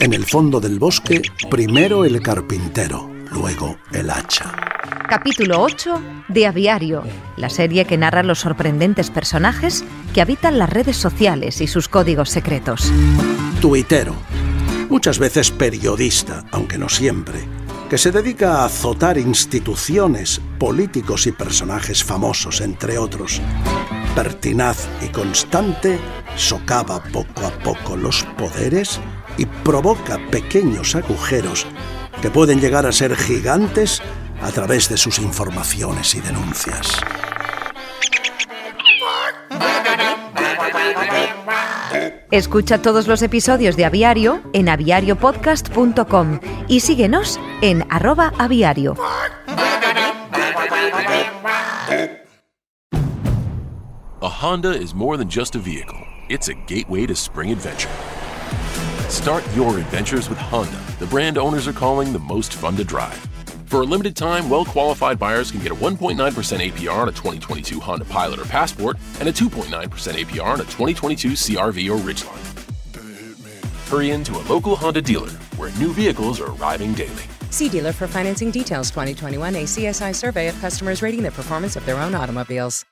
En el fondo del bosque, primero el carpintero, luego el hacha. Capítulo 8 de Aviario, la serie que narra los sorprendentes personajes que habitan las redes sociales y sus códigos secretos. Tuitero. Muchas veces periodista, aunque no siempre, que se dedica a azotar instituciones, políticos y personajes famosos, entre otros. Pertinaz y constante, socava poco a poco los poderes y provoca pequeños agujeros que pueden llegar a ser gigantes a través de sus informaciones y denuncias. Escucha todos los episodios de Aviario en aviariopodcast.com y síguenos en arroba aviario. A Honda is more than just a vehicle, it's a gateway to spring adventure. Start your adventures with Honda, the brand owners are calling the most fun to drive. For a limited time, well qualified buyers can get a 1.9% APR on a 2022 Honda Pilot or Passport and a 2.9% APR on a 2022 CRV or Ridgeline. Hurry into a local Honda dealer where new vehicles are arriving daily. See dealer for financing details 2021 ACSI survey of customers rating the performance of their own automobiles.